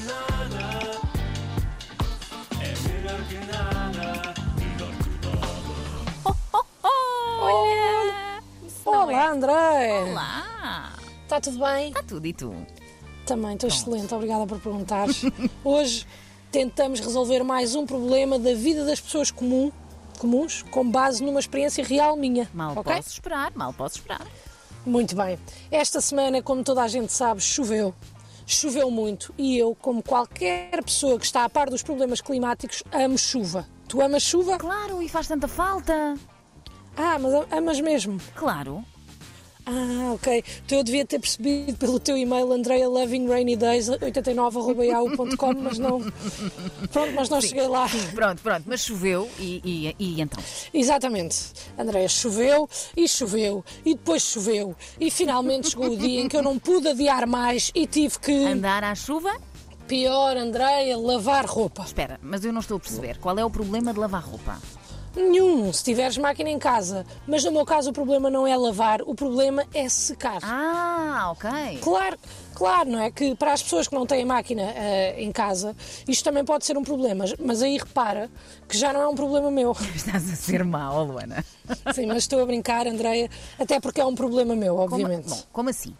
que nada. É melhor que nada. Melhor que nada. Olha! Isso não Olá, é- André! Olá! Está tudo bem? Está tudo e tu? Também, estou excelente, obrigada por perguntares. Hoje tentamos resolver mais um problema da vida das pessoas comum, comuns, com base numa experiência real minha. Mal ok? posso esperar, mal posso esperar. Muito bem. Esta semana, como toda a gente sabe, choveu. Choveu muito e eu, como qualquer pessoa que está a par dos problemas climáticos, amo chuva. Tu amas chuva? Claro, e faz tanta falta. Ah, mas amas mesmo. Claro. Ah, ok. Então eu devia ter percebido pelo teu e-mail Andrea Loving Rainy Days 89.com, mas não. Pronto, mas não cheguei lá. Pronto, pronto, mas choveu e, e, e então? Exatamente. Andréia, choveu e choveu e depois choveu e finalmente chegou o dia em que eu não pude adiar mais e tive que. Andar à chuva? Pior, Andréia, lavar roupa. Espera, mas eu não estou a perceber. Qual é o problema de lavar roupa? Nenhum, se tiveres máquina em casa. Mas no meu caso o problema não é lavar, o problema é secar. Ah, ok. Claro, claro, não é? Que para as pessoas que não têm máquina eh, em casa, isto também pode ser um problema. Mas aí repara que já não é um problema meu. Estás a ser mau, Luana. Sim, mas estou a brincar, Andreia, até porque é um problema meu, Como, obviamente. bom, como assim?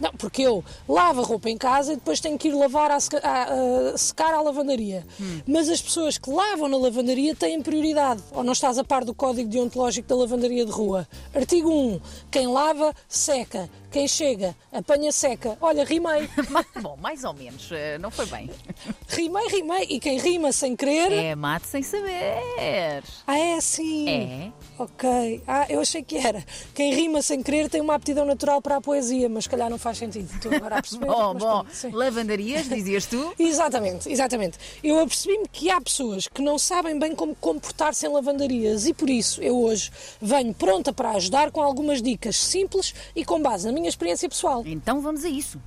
Não, porque eu lavo a roupa em casa e depois tenho que ir lavar a, a- a secar à lavandaria. Mas as pessoas que lavam na lavandaria têm prioridade. Ou não estás a par do código deontológico da lavandaria de rua? Artigo 1. Quem lava, seca. Quem chega, apanha seca. Olha, rimei. Bom, mais ou menos, eh, não foi bem. Rimei, rimei. E quem rima sem querer. É mate sem saber. Ah, é assim? É. Ok. Ah, eu achei que era. Quem rima sem querer tem uma aptidão natural para a poesia, mas se calhar não faz sentido. Estou agora a perceber. Bom, bom, sim. lavandarias, dizias tu? Exatamente, exatamente. Eu apercebi-me que há pessoas que não sabem bem como comportar-se em lavandarias e por isso eu hoje venho pronta para ajudar com algumas dicas simples e com base na minha experiência pessoal. Então vamos a isso.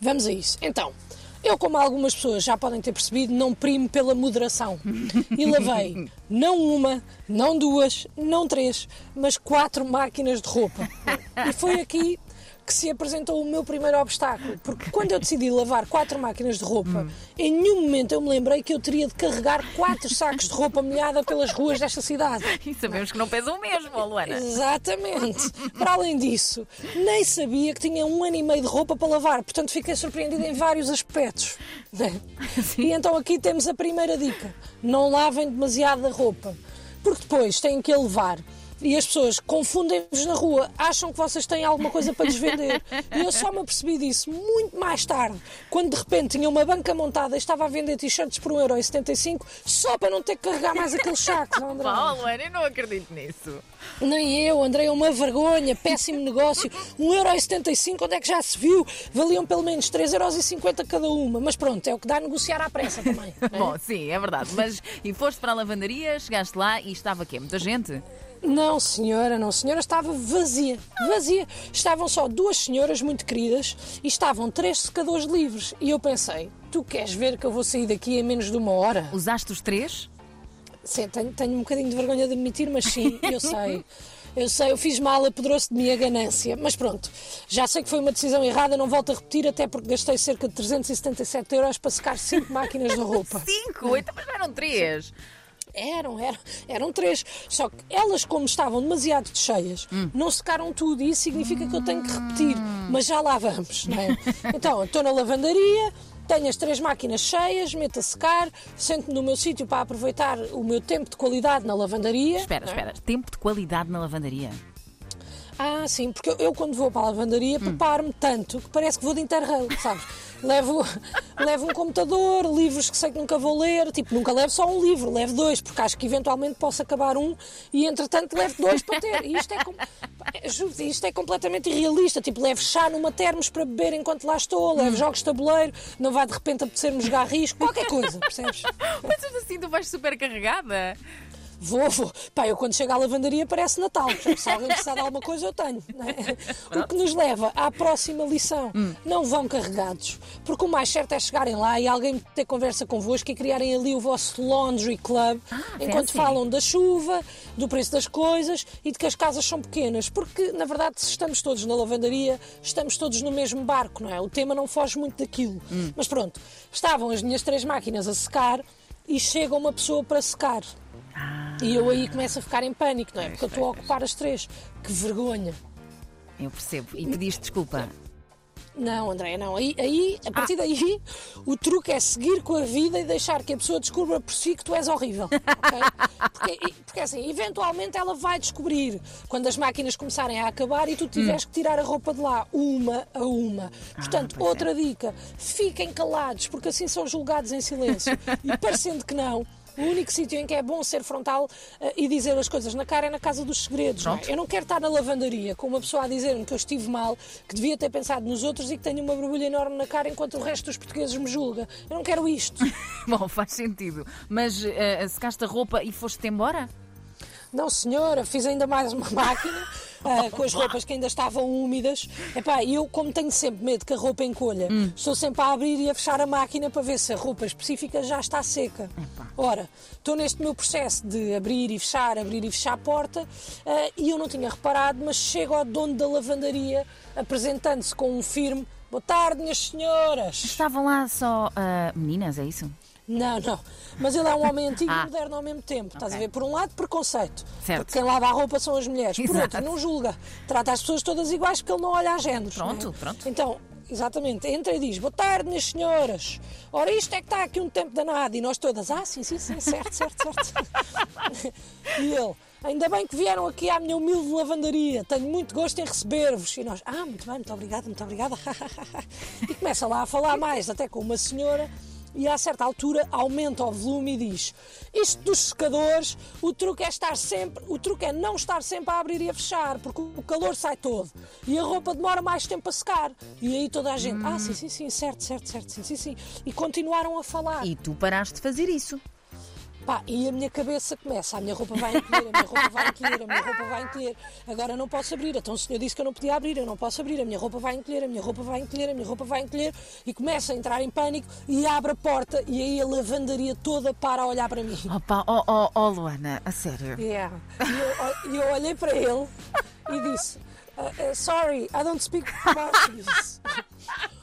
Vamos a isso. Então, eu, como algumas pessoas já podem ter percebido, não primo pela moderação. E lavei não uma, não duas, não três, mas quatro máquinas de roupa. E foi aqui que se apresentou o meu primeiro obstáculo. Porque quando eu decidi lavar quatro máquinas de roupa, em nenhum momento eu me lembrei que eu teria de carregar quatro sacos de roupa molhada pelas ruas desta cidade. E sabemos que não pesam mesmo, ó, Luana. Exatamente. Para além disso, nem sabia que tinha um ano e meio de roupa para lavar, portanto fiquei surpreendida em vários aspectos. né? E então aqui temos a primeira dica: não lavem demasiado a roupa, porque depois têm que a levar. E as pessoas confundem-vos na rua, acham que vocês têm alguma coisa para desvender. E eu só me apercebi disso muito mais tarde, quando de repente tinha uma banca montada e estava a vender t-shirts por 1,75€ só para não ter que carregar mais aqueles sacos. André. Luana, eu não acredito nisso. Nem eu, André, é uma vergonha, péssimo negócio. 1,75€, onde é que já se viu? Valiam pelo menos 3,50€ cada uma. Mas pronto, é o que dá a negociar à pressa também. é? Bom, sim, é verdade. Mas e foste para a lavandaria, chegaste lá e estava quê? Muita gente? Não, senhora, não, senhora, estava vazia. Vazia. Estavam só duas senhoras muito queridas e estavam três secadores livres. E eu pensei, tu queres ver que eu vou sair daqui em menos de uma hora? Usaste os três? Sim, tenho, tenho um bocadinho de vergonha de admitir, mas sim, eu sei. Eu sei, eu fiz mal, apoderou-se de mim a ganância. Mas pronto, já sei que foi uma decisão errada, não volto a repetir, até porque gastei cerca de 377 euros para secar cinco máquinas de roupa. Cinco? Então, mas não eram três. Eram, eram, eram três. Só que elas, como estavam demasiado cheias, não secaram tudo e isso significa que eu tenho que repetir. Mas já lá vamos, não é? Então, estou na lavandaria, tenho as três máquinas cheias, meto a secar, sento-me no meu sítio para aproveitar o meu tempo de qualidade na lavandaria. Espera, é? espera. Tempo de qualidade na lavandaria. Ah, sim, porque eu, eu quando vou para a lavandaria Hum. preparo-me tanto que parece que vou de interrail, sabes? Levo, levo um computador, livros que sei que nunca vou ler, tipo, nunca levo só um livro, levo dois, porque acho que eventualmente posso acabar um e entretanto levo dois para ter. E isto é, com- é, isto é completamente irrealista, tipo, levo chá numa termos para beber enquanto lá estou, Hum. levo jogos de tabuleiro, não vai de repente apetecer-me jogar risco, qualquer coisa, percebes? Mas assim tu vais super carregada. Vou, vou. Pá, eu quando chego à lavandaria parece Natal. Portanto, Se alguém precisar de alguma coisa, eu tenho. é? O que nos leva à próxima lição. Hum. Não vão carregados. Porque o mais certo é chegarem lá e alguém ter conversa convosco e criarem ali o vosso laundry club enquanto fancy. falam da chuva, do preço das coisas e de que as casas são pequenas. Porque, na verdade, se estamos todos na lavandaria, estamos todos no mesmo barco, não é? O tema não foge muito daquilo. Mas pronto, estavam as minhas três máquinas a secar e chega uma pessoa para secar. E eu aí começo a ficar em pânico, não é? Porque eu estou a ocupar as três. Que vergonha. Eu percebo. E pediste desculpa. Não, André, não. Aí, aí, a partir daí, o truque é seguir com a vida e deixar que a pessoa descubra por si que tu és horrível. ok? Porque, porque assim, eventualmente ela vai descobrir quando as máquinas começarem a acabar e tu tiveres que tirar a roupa de lá, uma a uma. Portanto, pois é. outra dica: fiquem calados, porque assim são julgados em silêncio. E parecendo que não. O único sítio em que é bom ser frontal eh, e dizer as coisas na cara é na casa dos segredos. não é? Eu não quero estar na lavandaria com uma pessoa a dizer-me que eu estive mal, que devia ter pensado nos outros e que tenho uma borbulha enorme na cara enquanto o resto dos portugueses me julga. Eu não quero isto. Bom, faz sentido. Mas eh, secaste a roupa e foste-te embora? Não, senhora, fiz ainda mais uma máquina ah, com as roupas que ainda estavam úmidas. Epá, eu, como tenho sempre medo que a roupa encolha, estou sempre a abrir e a fechar a máquina para ver se a roupa específica já está seca. Ora, estou neste meu processo de abrir e fechar, abrir e fechar a porta ah, e eu não tinha reparado, mas chego ao dono da lavandaria apresentando-se com um firme. Boa tarde, minhas senhoras. Estavam lá só ah, meninas, é isso? Não, não. Mas ele é um homem antigo Ah. e moderno ao mesmo tempo. Estás a ver? Por um lado, preconceito. Certo. Porque quem lava a roupa são as mulheres. Por Exato. outro, não julga. Trata as pessoas todas iguais porque ele não olha a géneros. Pronto, não é? pronto. Então, exatamente, entra e diz: Boa tarde, minhas senhoras. Ora, isto é que está aqui um tempo danado. E nós todas: Ah, sim, sim, sim, certo, certo, certo. e ele. Ainda bem que vieram aqui à minha humilde lavandaria. Tenho muito gosto em receber-vos. E nós, ah, muito bem, muito obrigada, muito obrigada. e começa lá a falar mais, até com uma senhora e a certa altura aumenta o volume e diz: Isto dos secadores, o truque é estar sempre, o truque é não estar sempre a abrir e a fechar, porque o calor sai todo e a roupa demora mais tempo a secar. E aí toda a gente, ah, sim, sim, sim, certo, certo, certo, sim, sim, sim. E continuaram a falar. E tu paraste de fazer isso. Pá, e a minha cabeça começa, a minha roupa vai encolher, a minha roupa vai encolher, a minha roupa vai encolher. Agora não posso abrir, então o senhor disse que eu não podia abrir, eu não posso abrir, a minha roupa vai encolher, a minha roupa vai encolher, a minha roupa vai encolher. E começa a entrar em pânico e abre a porta e aí a lavandaria toda para a olhar para mim. Opa, oh, oh, oh Luana, a sério. Yeah. E eu, eu olhei para ele e disse: "Uh, uh, Sorry, I don't speak Portuguese.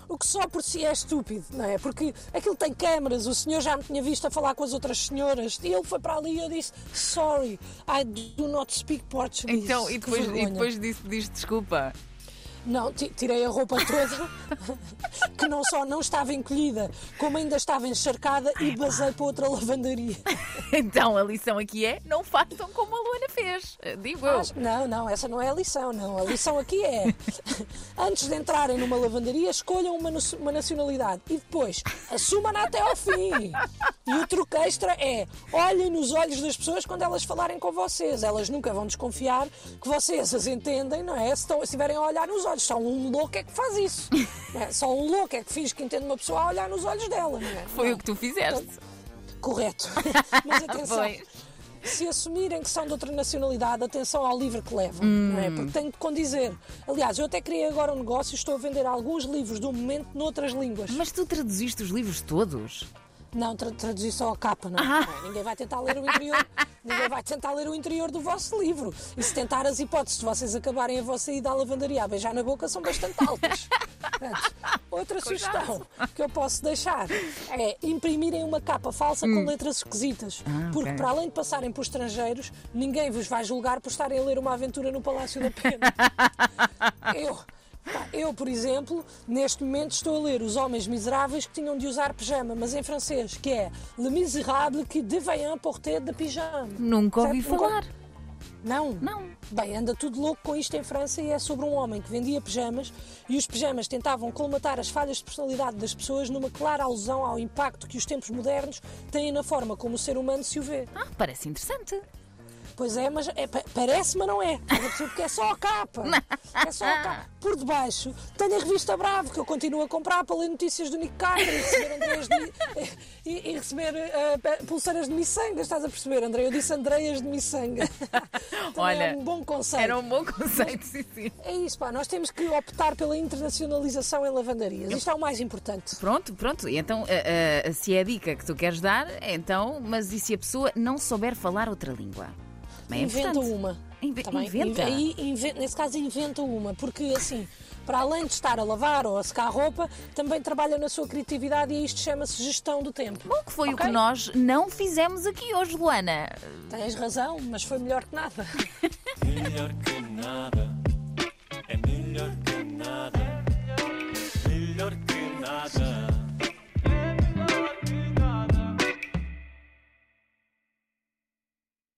O que só por si é estúpido, não é? Porque aquilo tem câmaras, o senhor já me tinha visto a falar com as outras senhoras e ele foi para ali e eu disse: Sorry, I do not speak Portuguese. Então, e depois, e depois disse, disse desculpa. Não, ti- tirei a roupa toda, que não só não estava encolhida, como ainda estava encharcada e basei para outra lavandaria. Então a lição aqui é: não façam como a Luana fez. Digo eu. Não, não, essa não é a lição, não. A lição aqui é: antes de entrarem numa lavandaria, escolham uma, uma nacionalidade e depois assumam-na até ao fim. E o truque extra é: olhem nos olhos das pessoas quando elas falarem com vocês. Elas nunca vão desconfiar que vocês as entendem, não é? Se, estão, se estiverem a olhar nos olhos, só um louco é que faz isso. é? Só um louco é que finge que entende uma pessoa a olhar nos olhos dela, não é? Foi Não. o que tu fizeste. Correto. Mas atenção. Se assumirem que são de outra nacionalidade, atenção ao livro que levam, não é? Porque tenho de condizer. Aliás, eu até criei agora um negócio e estou a vender alguns livros do momento noutras línguas. Mas tu traduziste os livros todos? Não, tra traduzi só a capa, não, é? Não é? Ninguém vai tentar ler o interior. Ninguém vai tentar ler o interior do vosso livro. E se tentar as hipóteses de vocês acabarem a vossa ida à lavandaria a beijar na boca são bastante altas. Portanto, outra sugestão que eu posso deixar é imprimirem uma capa falsa com letras esquisitas. Ah, porque ok. para além de passarem por estrangeiros, ninguém vos vai julgar por estarem a ler uma aventura no Palácio da Pena. Eu, eu, por exemplo, neste momento estou a ler Os Homens Miseráveis que tinham de usar pijama, mas em francês, que é Le Misérable qui devient porter de pijama. Nunca ouvi Certo? falar. Não. Não. Bem, anda tudo louco com isto em França e é sobre um homem que vendia pijamas e os pijamas tentavam colmatar as falhas de personalidade das pessoas numa clara alusão ao impacto que os tempos modernos têm na forma como o ser humano se o vê. Ah, parece interessante. Pois é, mas é, pa- parece, mas não é. Porque é só a capa. É só a capa. Por debaixo tenho a revista Bravo, que eu continuo a comprar para ler notícias do Nick Carter e receber Andreias de, e, e receber pe- pulseiras de miçanga. Estás a perceber, André? Eu disse Andreias de miçanga. Também Olha, é um bom conceito. Era um bom conceito, sim, sim. É isso, pá. Nós temos que optar pela internacionalização em lavandarias. Isto é o mais importante. Pronto, pronto. E então, ah, ah, se é a dica que tu queres dar, então, mas e se a pessoa não souber falar outra língua? Bem, é inventa importante. uma. Inve- Tá bem? inventa. Aí, inve- nesse caso, inventa uma, porque assim, para além de estar a lavar ou a secar roupa, também trabalha na sua criatividade e isto chama-se gestão do tempo. O que foi o Ok? que nós não fizemos aqui hoje, Luana? Tens razão, mas foi melhor que nada. Melhor que nada